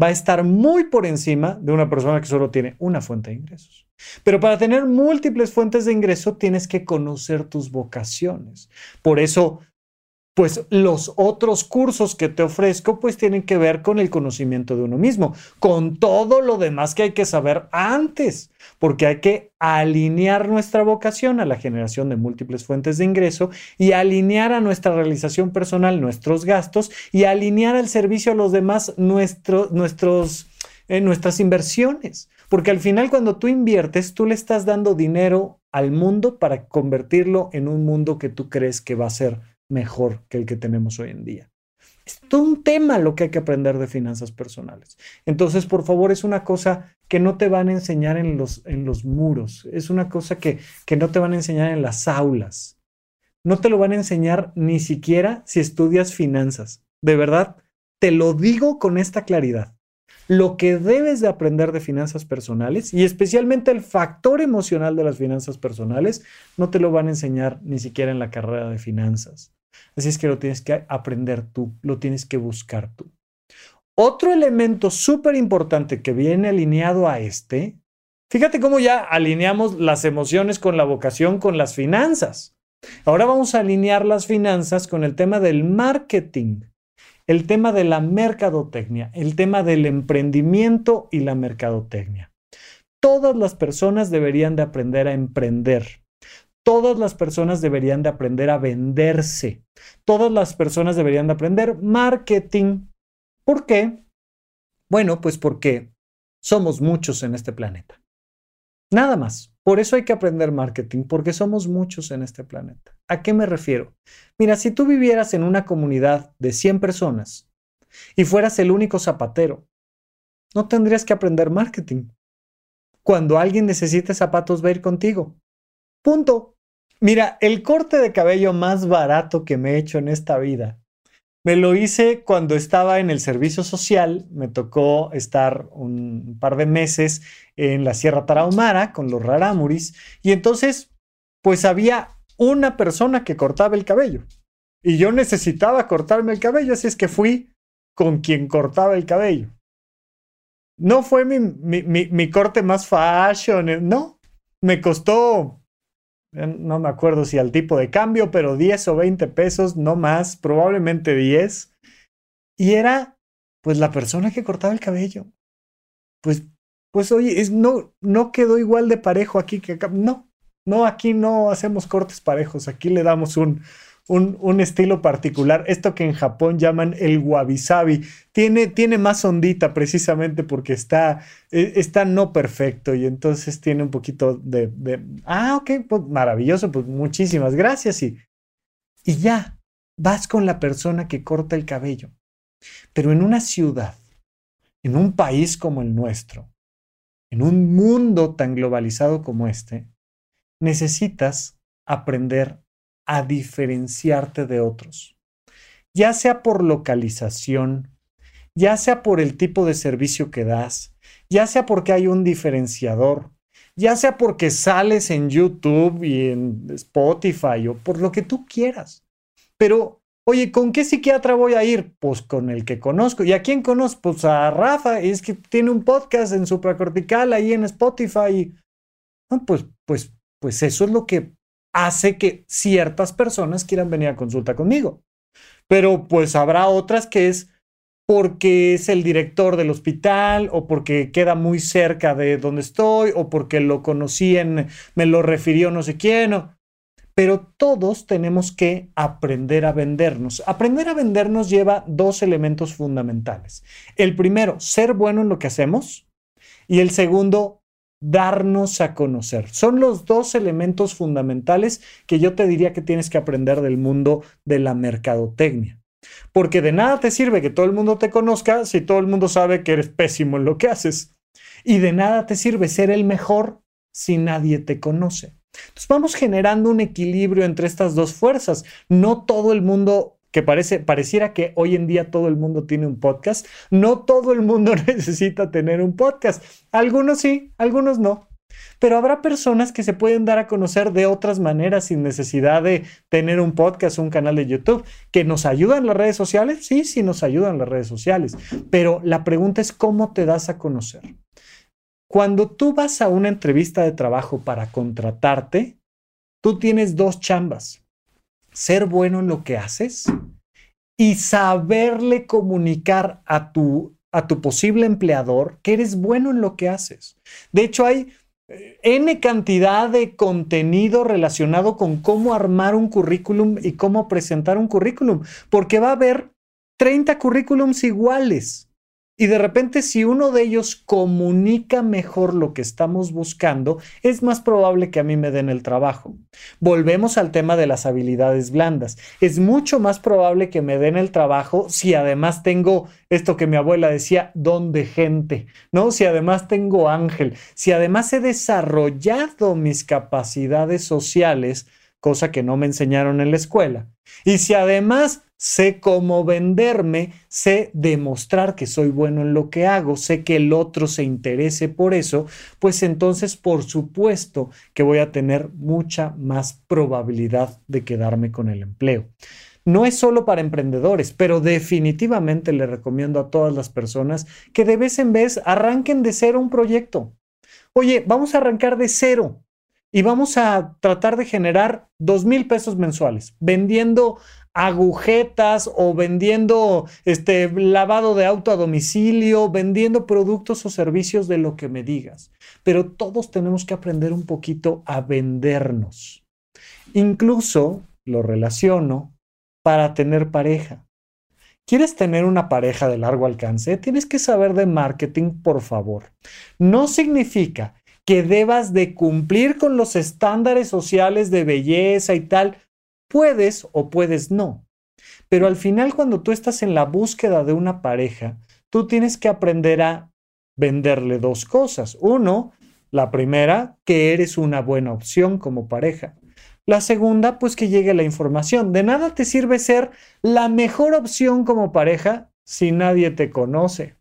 va a estar muy por encima de una persona que solo tiene una fuente de ingresos. Pero para tener múltiples fuentes de ingreso tienes que conocer tus vocaciones. Por eso pues los otros cursos que te ofrezco pues tienen que ver con el conocimiento de uno mismo, con todo lo demás que hay que saber antes, porque hay que alinear nuestra vocación a la generación de múltiples fuentes de ingreso y alinear a nuestra realización personal nuestros gastos y alinear al servicio a los demás nuestros, eh, nuestras inversiones. Porque al final cuando tú inviertes, tú le estás dando dinero al mundo para convertirlo en un mundo que tú crees que va a ser mejor que el que tenemos hoy en día. Es todo un tema lo que hay que aprender de finanzas personales. Entonces, por favor, es una cosa que no te van a enseñar en los, en los muros, es una cosa que, que no te van a enseñar en las aulas. No te lo van a enseñar ni siquiera si estudias finanzas. De verdad, te lo digo con esta claridad. Lo que debes de aprender de finanzas personales y especialmente el factor emocional de las finanzas personales, no te lo van a enseñar ni siquiera en la carrera de finanzas. Así es que lo tienes que aprender tú, lo tienes que buscar tú. Otro elemento súper importante que viene alineado a este, fíjate cómo ya alineamos las emociones con la vocación, con las finanzas. Ahora vamos a alinear las finanzas con el tema del marketing, el tema de la mercadotecnia, el tema del emprendimiento y la mercadotecnia. Todas las personas deberían de aprender a emprender. Todas las personas deberían de aprender a venderse. Todas las personas deberían de aprender marketing. ¿Por qué? Bueno, pues porque somos muchos en este planeta. Nada más. Por eso hay que aprender marketing, porque somos muchos en este planeta. ¿A qué me refiero? Mira, si tú vivieras en una comunidad de 100 personas y fueras el único zapatero, no tendrías que aprender marketing. Cuando alguien necesite zapatos va a ir contigo. Punto. Mira, el corte de cabello más barato que me he hecho en esta vida me lo hice cuando estaba en el servicio social, me tocó estar un par de meses en la Sierra Tarahumara con los rarámuris y entonces pues había una persona que cortaba el cabello y yo necesitaba cortarme el cabello, así es que fui con quien cortaba el cabello. No fue mi, mi, mi corte más fashion, no, me costó no me acuerdo si al tipo de cambio, pero 10 o 20 pesos, no más, probablemente 10. Y era, pues, la persona que cortaba el cabello. Pues, pues, oye, es, no, no quedó igual de parejo aquí que acá. No, no, aquí no hacemos cortes parejos, aquí le damos un, un, estilo particular. Esto que en Japón llaman el wabi-sabi. Tiene, tiene más ondita precisamente porque está, e, está no perfecto y entonces tiene un poquito de... ah, ok, pues maravilloso, pues muchísimas gracias y, y ya, vas con la persona que corta el cabello. Pero en una ciudad, en un país como el nuestro, en un mundo tan globalizado como este, necesitas aprender a diferenciarte de otros, ya sea por localización, ya sea por el tipo de servicio que das, ya sea porque hay un diferenciador, ya sea porque sales en YouTube y en Spotify o por lo que tú quieras. Pero, oye, ¿con qué psiquiatra voy a ir? Pues con el que conozco. ¿Y a quién conozco? Pues a Rafa, es que tiene un podcast en supracortical ahí en Spotify. pues, pues, pues eso es lo que hace que ciertas personas quieran venir a consulta conmigo. Pero pues habrá otras que es porque es el director del hospital o porque queda muy cerca de donde estoy o porque lo conocí en, me lo refirió no sé quién. Pero todos tenemos que aprender a vendernos. Aprender a vendernos lleva dos elementos fundamentales. El primero, ser bueno en lo que hacemos. Y el segundo, darnos a conocer. Son los dos elementos fundamentales que yo te diría que tienes que aprender del mundo de la mercadotecnia. Porque de nada te sirve que todo el mundo te conozca si todo el mundo sabe que eres pésimo en lo que haces. Y de nada te sirve ser el mejor si nadie te conoce. Entonces vamos generando un equilibrio entre estas dos fuerzas. No todo el mundo que parece, pareciera que hoy en día todo el mundo tiene un podcast. No todo el mundo necesita tener un podcast. Algunos sí, algunos no. Pero habrá personas que se pueden dar a conocer de otras maneras sin necesidad de tener un podcast un canal de YouTube. ¿Que nos ayudan las redes sociales? Sí, sí nos ayudan las redes sociales. Pero la pregunta es cómo te das a conocer. Cuando tú vas a una entrevista de trabajo para contratarte, tú tienes dos chambas ser bueno en lo que haces y saberle comunicar a tu, a tu posible empleador que eres bueno en lo que haces. De hecho, hay eh, N cantidad de contenido relacionado con cómo armar un currículum y cómo presentar un currículum, porque va a haber 30 currículums iguales. Y de repente si uno de ellos comunica mejor lo que estamos buscando, es más probable que a mí me den el trabajo. Volvemos al tema de las habilidades blandas. Es mucho más probable que me den el trabajo si además tengo esto que mi abuela decía, don de gente, ¿no? Si además tengo ángel, si además he desarrollado mis capacidades sociales, cosa que no me enseñaron en la escuela. Y si además sé cómo venderme, sé demostrar que soy bueno en lo que hago, sé que el otro se interese por eso, pues entonces por supuesto que voy a tener mucha más probabilidad de quedarme con el empleo. No es solo para emprendedores, pero definitivamente le recomiendo a todas las personas que de vez en vez arranquen de cero un proyecto. Oye, vamos a arrancar de cero y vamos a tratar de generar dos mil pesos mensuales vendiendo agujetas o vendiendo este lavado de auto a domicilio, vendiendo productos o servicios de lo que me digas. Pero todos tenemos que aprender un poquito a vendernos. Incluso lo relaciono para tener pareja. ¿Quieres tener una pareja de largo alcance? Tienes que saber de marketing, por favor. No significa que debas de cumplir con los estándares sociales de belleza y tal. Puedes o puedes no. Pero al final cuando tú estás en la búsqueda de una pareja, tú tienes que aprender a venderle dos cosas. Uno, la primera, que eres una buena opción como pareja. La segunda, pues que llegue la información. De nada te sirve ser la mejor opción como pareja si nadie te conoce.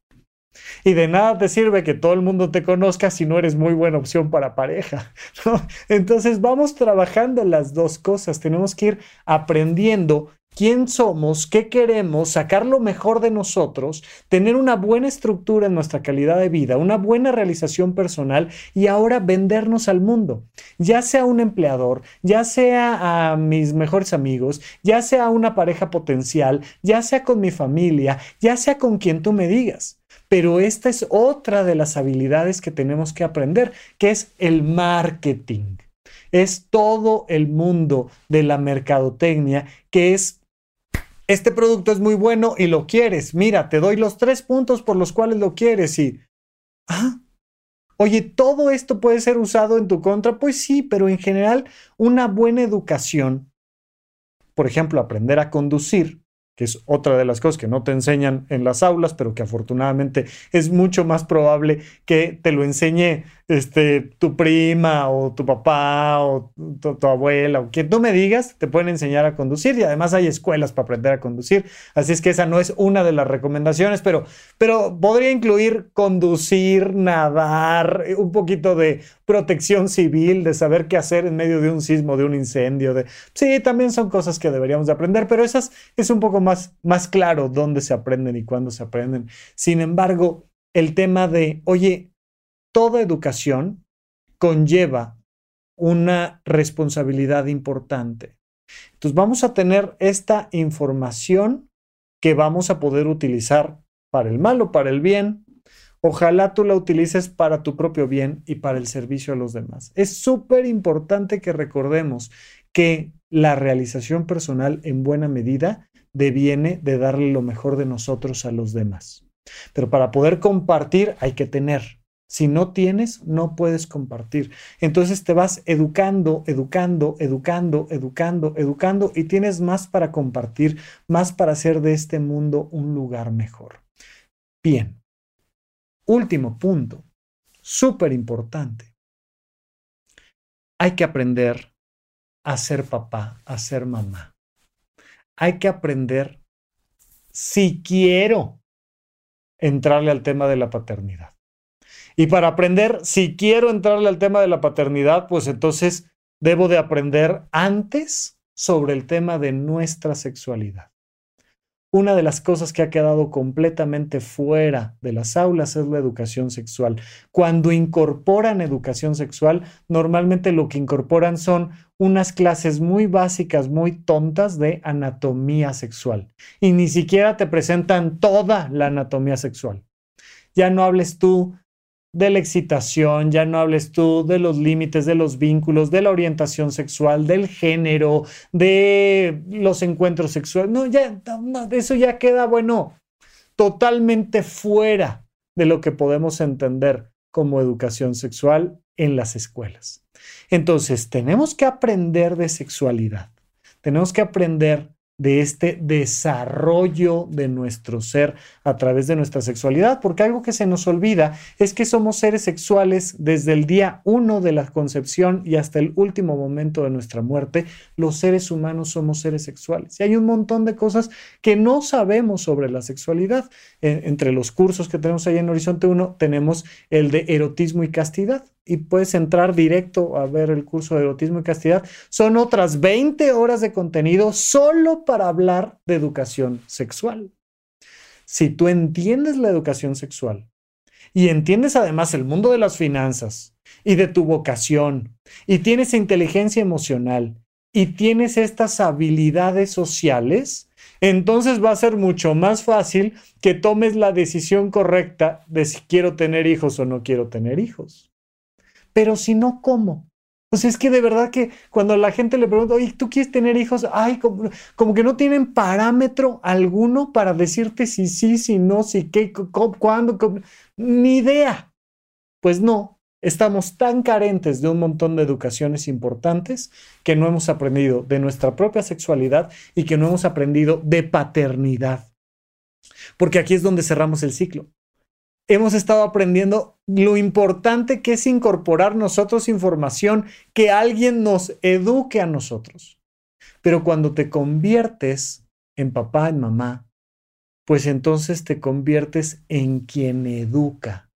Y de nada te sirve que todo el mundo te conozca si no eres muy buena opción para pareja. Entonces vamos trabajando las dos cosas. Tenemos que ir aprendiendo quién somos, qué queremos, sacar lo mejor de nosotros, tener una buena estructura en nuestra calidad de vida, una buena realización personal y ahora vendernos al mundo, ya sea un empleador, ya sea a mis mejores amigos, ya sea una pareja potencial, ya sea con mi familia, ya sea con quien tú me digas. Pero esta es otra de las habilidades que tenemos que aprender, que es el marketing. Es todo el mundo de la mercadotecnia que es este producto es muy bueno y lo quieres. Mira, te doy los tres puntos por los cuales lo quieres y... Ah, oye, ¿todo esto puede ser usado en tu contra? Pues sí, pero en general una buena educación, por ejemplo, aprender a conducir, que es otra de las cosas que no te enseñan en las aulas, pero que afortunadamente es mucho más probable que te lo enseñe este, tu prima o tu papá o tu, abuela o quien tú me digas, te pueden enseñar a conducir y además hay escuelas para aprender a conducir. Así es que esa no es una de las recomendaciones, pero, pero podría incluir conducir, nadar, un poquito de protección civil, de saber qué hacer en medio de un sismo, de un incendio. De... Sí, también son cosas que deberíamos de aprender, pero esas es un poco más, más claro dónde se aprenden y cuándo se aprenden. Sin embargo, el tema de, oye, toda educación conlleva una responsabilidad importante. Entonces vamos a tener esta información que vamos a poder utilizar para el mal o para el bien. Ojalá tú la utilices para tu propio bien y para el servicio a los demás. Es súper importante que recordemos que la realización personal en buena medida deviene de darle lo mejor de nosotros a los demás. Pero para poder compartir hay que tener. Si no tienes, no puedes compartir. Entonces te vas educando, educando, educando, educando, educando y tienes más para compartir, más para hacer de este mundo un lugar mejor. Bien. Último punto, súper importante. Hay que aprender a ser papá, a ser mamá. Hay que aprender si quiero entrarle al tema de la paternidad. Y para aprender, si quiero entrarle al tema de la paternidad, pues entonces debo de aprender antes sobre el tema de nuestra sexualidad. Una de las cosas que ha quedado completamente fuera de las aulas es la educación sexual. Cuando incorporan educación sexual, normalmente lo que incorporan son unas clases muy básicas, muy tontas de anatomía sexual. Y ni siquiera te presentan toda la anatomía sexual. Ya no hables tú de la excitación, ya no hables tú de los límites, de los vínculos, de la orientación sexual, del género, de los encuentros sexuales. No, ya, eso ya queda, bueno, totalmente fuera de lo que podemos entender como educación sexual en las escuelas. Entonces, tenemos que aprender de sexualidad. Tenemos que aprender de este desarrollo de nuestro ser a través de nuestra sexualidad, porque algo que se nos olvida es que somos seres sexuales desde el día uno de la concepción y hasta el último momento de nuestra muerte. Los seres humanos somos seres sexuales y hay un montón de cosas que no sabemos sobre la sexualidad. entre los cursos que tenemos ahí en Horizonte 1 tenemos el de erotismo y castidad y puedes entrar directo a ver el curso de erotismo y castidad. Son otras 20 horas de contenido solo para hablar de educación sexual. Si tú entiendes la educación sexual y entiendes además el mundo de las finanzas y de tu vocación y tienes inteligencia emocional y tienes estas habilidades sociales, entonces va a ser mucho más fácil que tomes la decisión correcta de si quiero tener hijos o no quiero tener hijos pero si no, ¿cómo? Pues es que de verdad que cuando la gente le pregunta, oye, ¿tú quieres tener hijos? Ay, como, que no tienen parámetro alguno para decirte si sí, si no, si qué, cuándo, ni idea. Pues no, Estamos tan carentes de un montón de educaciones importantes que no hemos aprendido de nuestra propia sexualidad y que no hemos aprendido de paternidad. Porque aquí es donde cerramos el ciclo. Hemos estado aprendiendo lo importante que es incorporar nosotros información, que alguien nos eduque a nosotros. Pero cuando te conviertes en papá, en mamá, pues entonces te conviertes en quien educa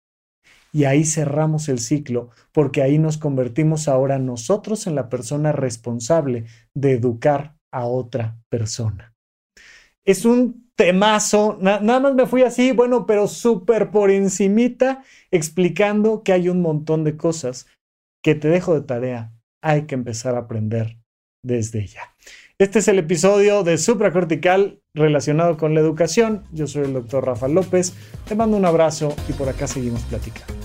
y ahí cerramos el ciclo, porque ahí nos convertimos ahora nosotros en la persona responsable de educar a otra persona. Es un temazo, nada más me fui así, bueno, pero súper por encimita, explicando que hay un montón de cosas que te dejo de tarea. Hay que empezar a aprender desde ya. Este es el episodio de Supracortical relacionado con la educación. Yo soy el doctor Rafa López. Te mando un abrazo y por acá seguimos platicando.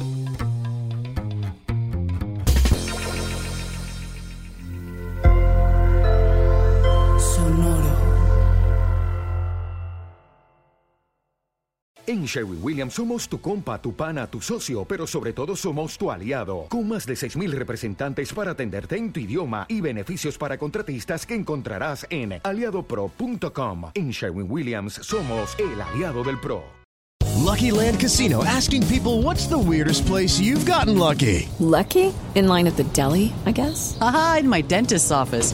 En Sherwin Williams somos tu compa, tu pana, tu socio, pero sobre todo somos tu aliado, con más de 6.000 representantes para atenderte en tu idioma y beneficios para contratistas que encontrarás en aliadopro.com. En Sherwin Williams somos el aliado del PRO. Lucky Land Casino, asking people what's the weirdest place you've gotten lucky. Lucky? In line at the deli, I guess? Aha, in my dentist's office.